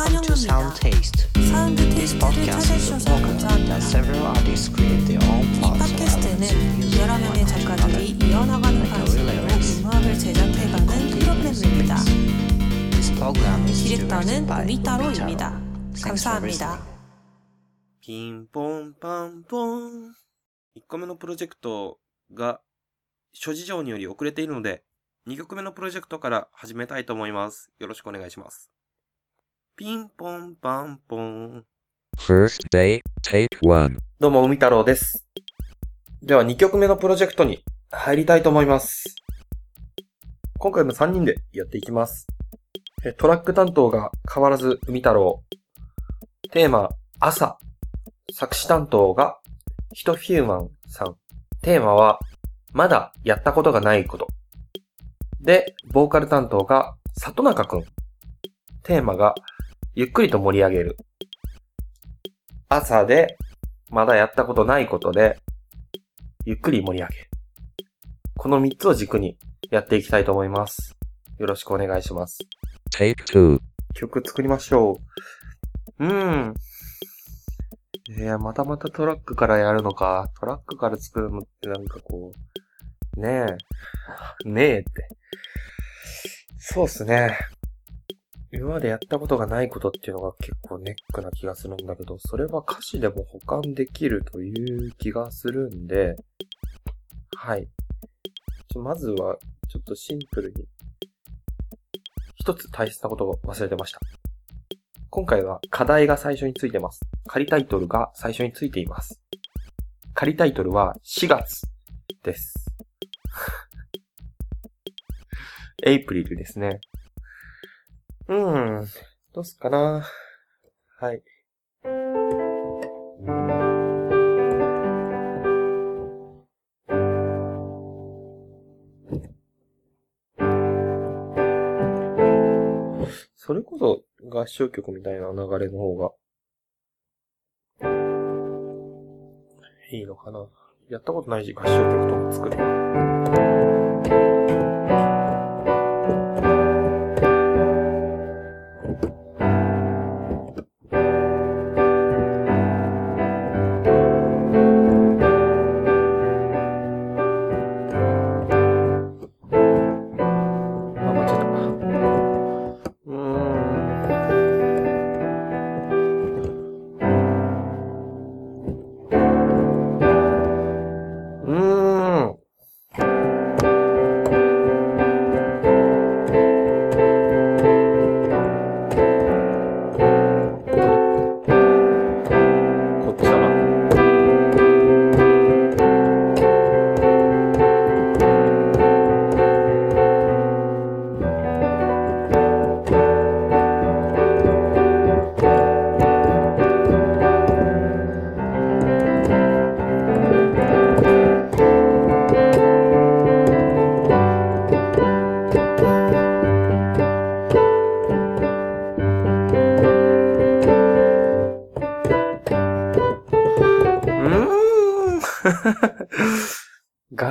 Welcome to Sound Taste. This podcast is a program that several artists create their own parts or elements using one after another, like a relay race. This program is directed by Umitaro. Thanks for listening. ピンポンパンポン。1個目のプロジェクトが諸事情により遅れているので、2曲目のプロジェクトから始めたいと思います。よろしくお願いします。ピンポンパンポン。First day, take one. どうも、海太郎です。では2曲目のプロジェクトに入りたいと思います。今回も3人でやっていきます。えトラック担当が変わらず海太郎。テーマ、朝。作詞担当がヒトフューマンさん。テーマは、まだやったことがないこと。で、ボーカル担当が里中くん。テーマが、ゆっくりと盛り上げる。朝で、まだやったことないことで、ゆっくり盛り上げる。この3つを軸にやっていきたいと思います。よろしくお願いします。Take two. 曲作りましょう。うーん。いや、またまたトラックからやるのか。トラックから作るのってなんかこう、ねえ。ねえって。そうっすね。今までやったことがないことっていうのが結構ネックな気がするんだけど、それは歌詞でも保管できるという気がするんで、はい。まずは、ちょっとシンプルに一つ大切なことを忘れてました。今回は課題が最初についてます。仮タイトルが最初についています。仮タイトルは4月です。エイプリルですね。うん。どうすっかなはい。それこそ合唱曲みたいな流れの方が、いいのかな。やったことないし、合唱曲とか作るこ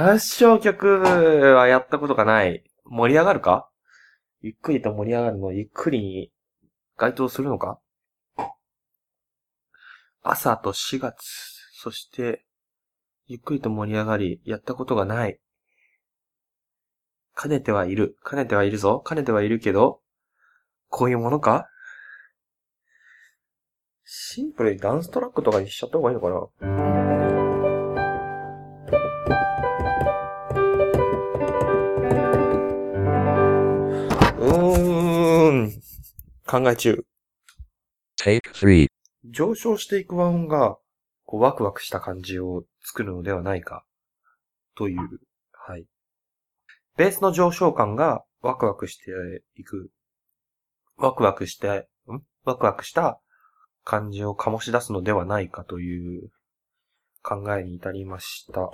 合唱曲はやったことがない。盛り上がるか？ゆっくりと盛り上がるの、ゆっくりに該当するのか？朝と4月、そして、ゆっくりと盛り上がり、やったことがない。兼ねてはいる。兼ねてはいるぞ。兼ねてはいるけど、こういうものか？シンプルにダンストラックとかにしちゃった方がいいのかな？考え中。上昇していく和音が、こう、ワクワクした感じを作るのではないか、という、はい。ベースの上昇感がワクワクしていく、ワクワクして、ん？ワクワクした感じを醸し出すのではないかという考えに至りました。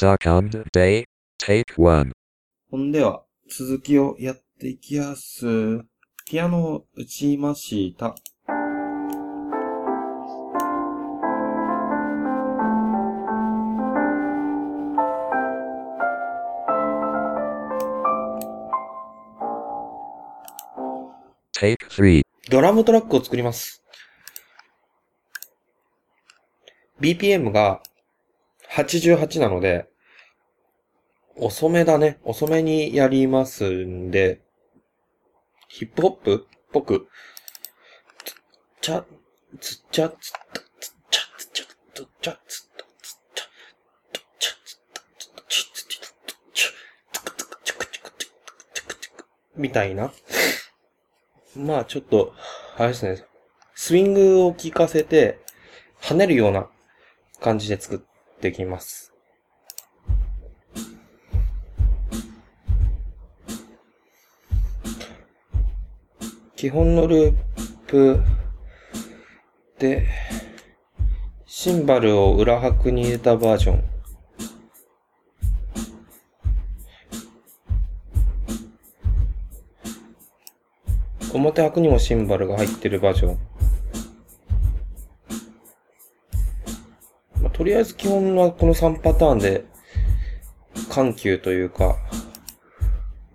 Second day, take 1. ほんでは、続きをやっていきやす。ピアノを打ちました。take 3. ドラムトラックを作ります。BPM が88なので、遅めだね。遅めにやりますんで、ヒップホップ？っぽく、つっちゃ、つっちゃ、つった、つっちゃ、つっちゃ、つっちゃ、つった、つっちゃ、つっちゃ、つった、つっちゃ、つっちゃ、つっちゃ、つくつくちくちくちくちくちくみたいな。まあちょっと、あれですね。スイングを効かせて、跳ねるような感じで作ってきます。基本のループで、シンバルを裏拍に入れたバージョン。表拍にもシンバルが入ってるバージョン。まあ、とりあえず基本はこの3パターンで、緩急というか、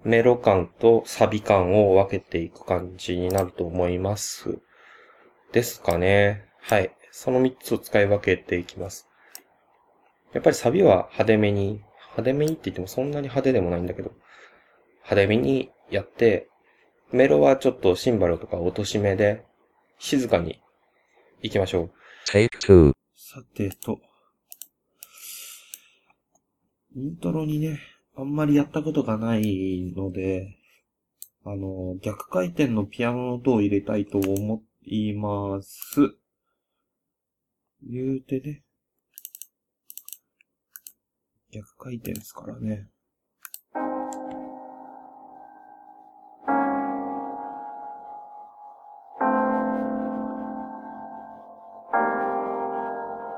メロ感とサビ感を分けていく感じになると思います。ですかね。はい。その3つを使い分けていきます。やっぱりサビは派手めに、派手めにって言ってもそんなに派手でもないんだけど、派手めにやって、メロはちょっとシンバルとか落とし目で、静かに行きましょう。take 2. さてと、イントロにね、あんまりやったことがないので、あの、逆回転のピアノの音を入れたいと思います。言うてね。逆回転ですからね。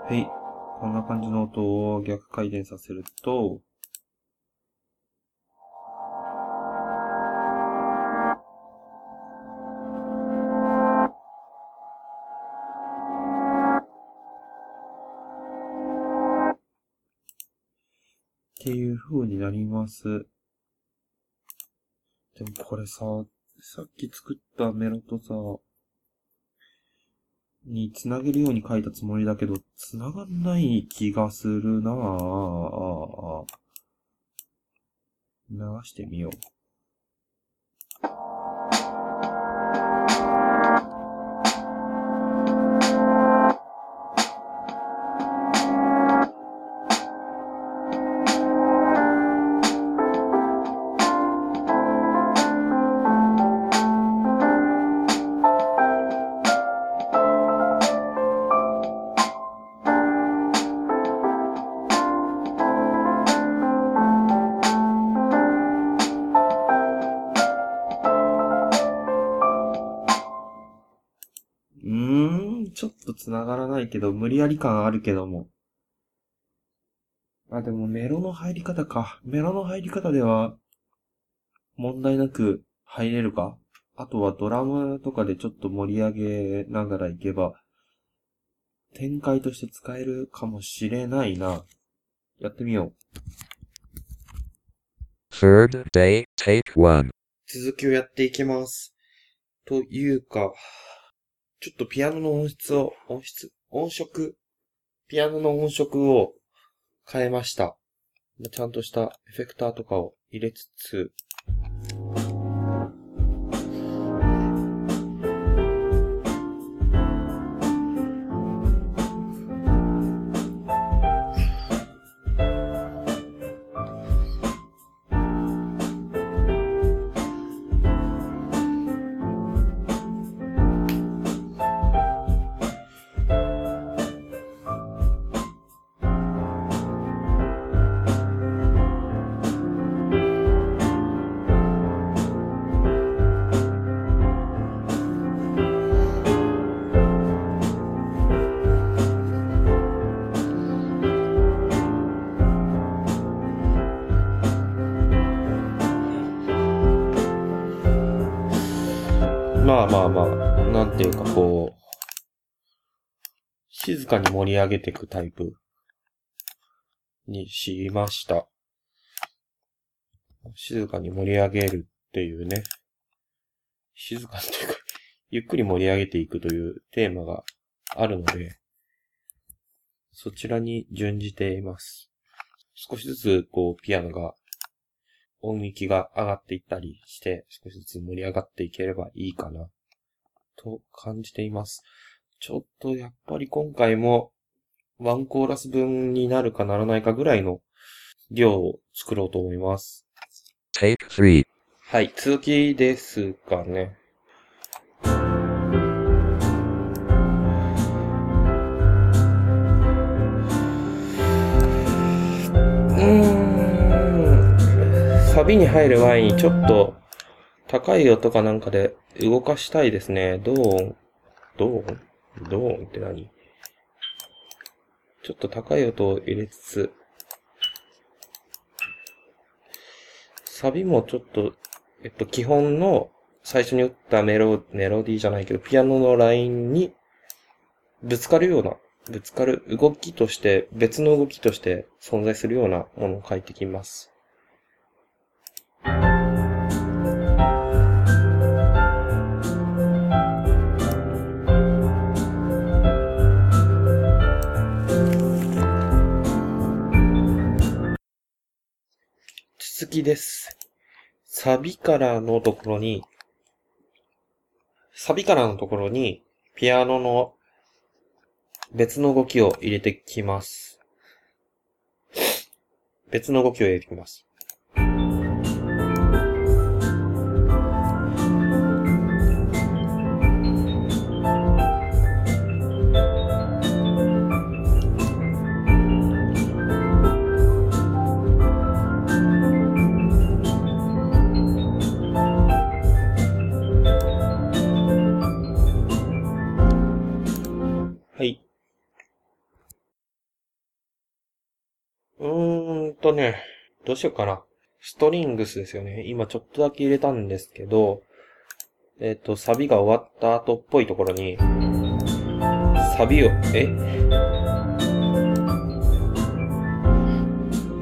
はい。こんな感じの音を逆回転させると、っていう風になります。でもこれさ、さっき作ったメロとさ、に繋げるように書いたつもりだけど、繋がんない気がするなぁ。流してみよ。う繋がらないけど、無理やり感あるけども。あ、でもメロの入り方か。メロの入り方では、問題なく入れるか？あとはドラムとかでちょっと盛り上げながらいけば、展開として使えるかもしれないな。やってみよう。Third day, take 1. 続きをやっていきます。というか、ちょっとピアノの音質を、音質？音色？ピアノの音色を変えました。ちゃんとしたエフェクターとかを入れつつ、かに盛り上げていくタイプにしました。静かに盛り上げるっていうね。静かにというか、ゆっくり盛り上げていくというテーマがあるので、そちらに準じています。少しずつ、こう、ピアノが、音域が上がっていったりして、少しずつ盛り上がっていければいいかな、と感じています。ちょっとやっぱり今回も、ワンコーラス分になるかならないかぐらいの量を作ろうと思います。Take 3. はい、続きですかね。うーん。サビに入る前にちょっと高い音かなんかで動かしたいですね。ドーン、ドーン、ドーンって何？ちょっと高い音を入れつつ、サビもちょっと、えっと、基本の最初に打ったメロ、メロディーじゃないけど、ピアノのラインにぶつかるような、ぶつかる動きとして、別の動きとして存在するようなものを書いてきます。きです。サビからのところに、サビからのところに、ピアノの別の動きを入れてきます。別の動きを入れてきます。とね、どうしようかな。ストリングスですよね。今ちょっとだけ入れたんですけど、えっ、と、サビが終わった後っぽいところに、サビを、え？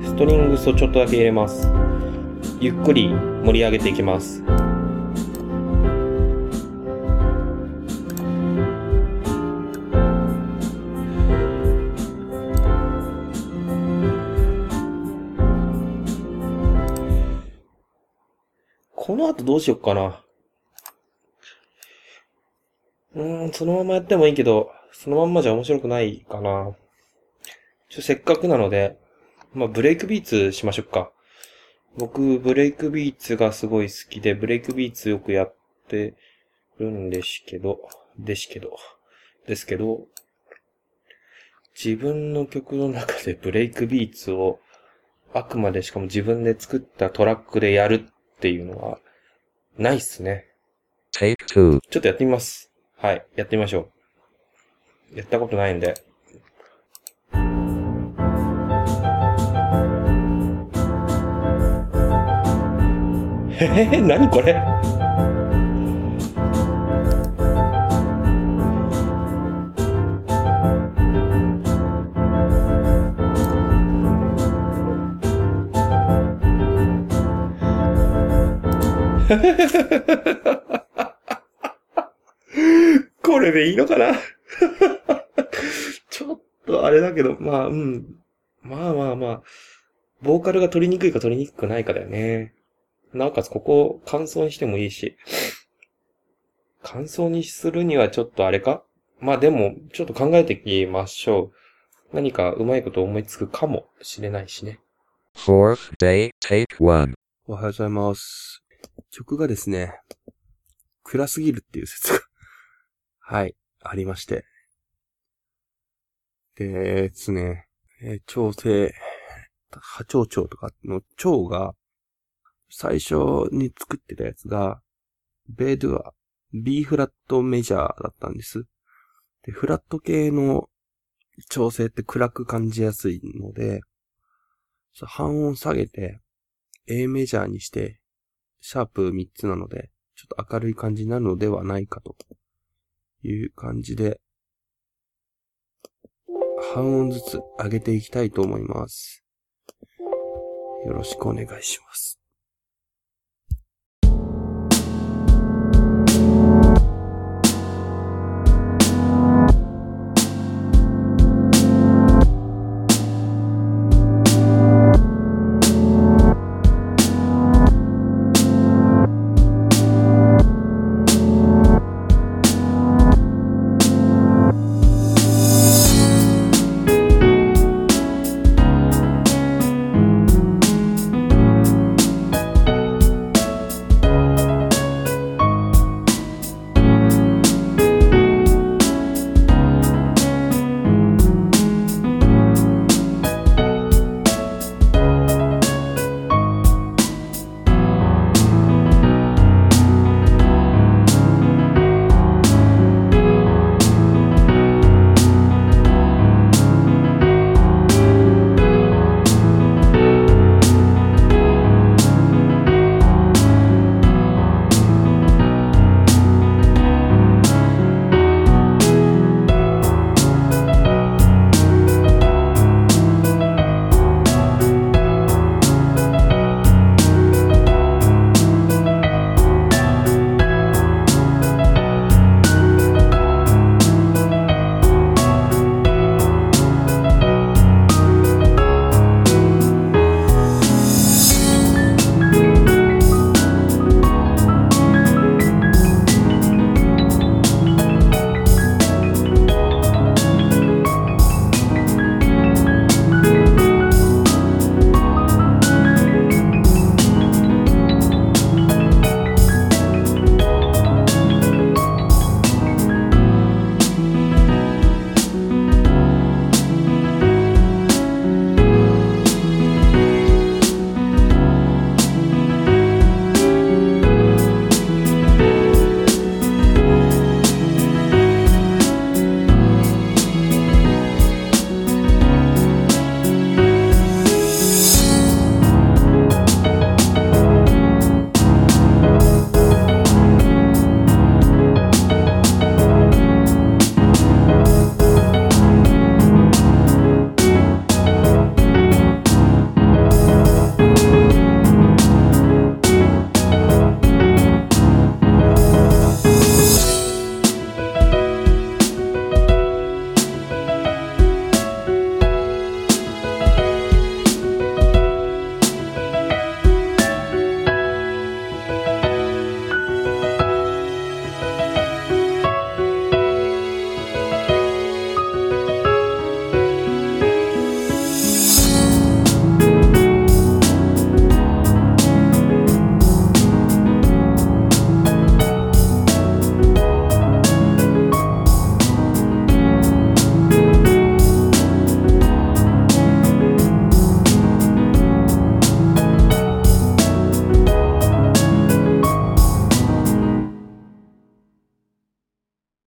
ストリングスをちょっとだけ入れます。ゆっくり盛り上げていきます。どうしよっかな。うーん、そのままやってもいいけど、そのまんまじゃ面白くないかな。ちょ、せっかくなので、まあ、ブレイクビーツしましょうか。僕、ブレイクビーツがすごい好きで、ブレイクビーツよくやってるんですけど、ですけど、ですけど、自分の曲の中でブレイクビーツを、あくまでしかも自分で作ったトラックでやるっていうのは、ないっすね。Take 2. ちょっとやってみます。はい、やってみましょう。やったことないんで。へへへ、なにこれ？これでいいのかな？ちょっとあれだけど、まあ、うん。まあまあまあ、ボーカルが取りにくいか取りにくくないかだよね。なおかつここを感想にしてもいいし、感想にするにはちょっとあれか？まあでも、ちょっと考えていきましょう。何かうまいこと思いつくかもしれないしね。Fourth day, take 1. おはようございます。曲がですね、暗すぎるっていう説が、はい、ありまして。で、ですね、えー調整、波長長とかの長が、最初に作ってたやつが、ベードは B フラットメジャーだったんです。で、フラット系の調整って暗く感じやすいので、半音下げて、A メジャーにして、シャープ3つなので、ちょっと明るい感じになるのではないかという感じで、半音ずつ上げていきたいと思います。よろしくお願いします。